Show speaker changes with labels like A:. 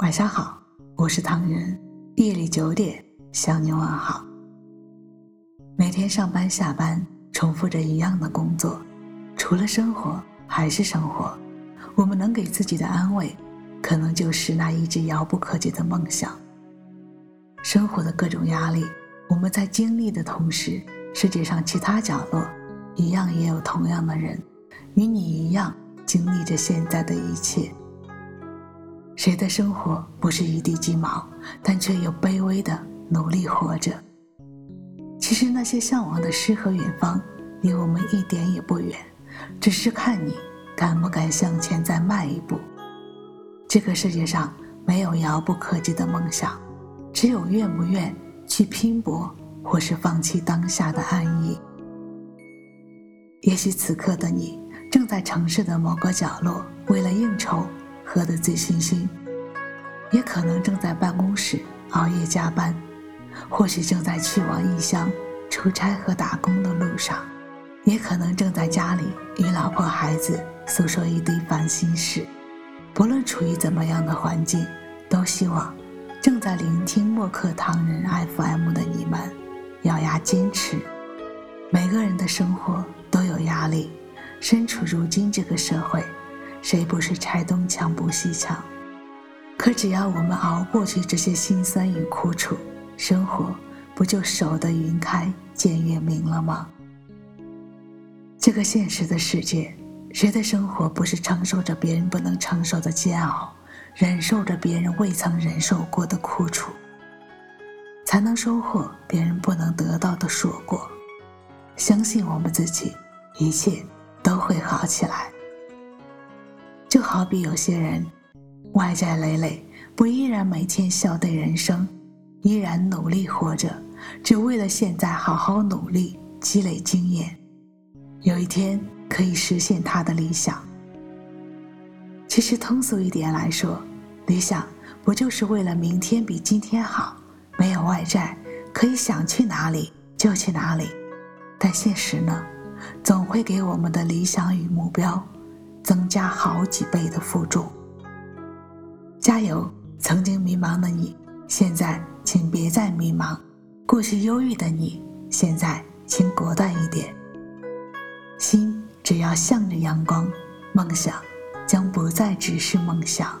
A: 晚上好，我是唐人。夜里九点向你问好。每天上班下班，重复着一样的工作，除了生活还是生活。我们能给自己的安慰，可能就是那一直遥不可及的梦想。生活的各种压力，我们在经历的同时，世界上其他角落，一样也有同样的人，与你一样经历着现在的一切。谁的生活不是一地鸡毛，但却又卑微的努力活着？其实那些向往的诗和远方，离我们一点也不远，只是看你敢不敢向前再迈一步。这个世界上没有遥不可及的梦想，只有愿不愿去拼搏，或是放弃当下的安逸。也许此刻的你正在城市的某个角落，为了应酬。喝得醉醺醺，也可能正在办公室熬夜加班，或许正在去往异乡出差和打工的路上，也可能正在家里与老婆孩子诉说一堆烦心事。不论处于怎么样的环境，都希望正在聆听默克唐人 FM 的你们，咬牙坚持。每个人的生活都有压力，身处如今这个社会。谁不是拆东墙补西墙？可只要我们熬过去这些辛酸与苦楚，生活不就守得云开见月明了吗？这个现实的世界，谁的生活不是承受着别人不能承受的煎熬，忍受着别人未曾忍受过的苦楚，才能收获别人不能得到的硕果？相信我们自己，一切都会好起来。就好比有些人，外在累累，不依然每天笑对人生，依然努力活着，只为了现在好好努力积累经验，有一天可以实现他的理想。其实通俗一点来说，理想不就是为了明天比今天好，没有外债，可以想去哪里就去哪里。但现实呢，总会给我们的理想与目标。增加好几倍的负重。加油！曾经迷茫的你，现在请别再迷茫；过去忧郁的你，现在请果断一点。心只要向着阳光，梦想将不再只是梦想。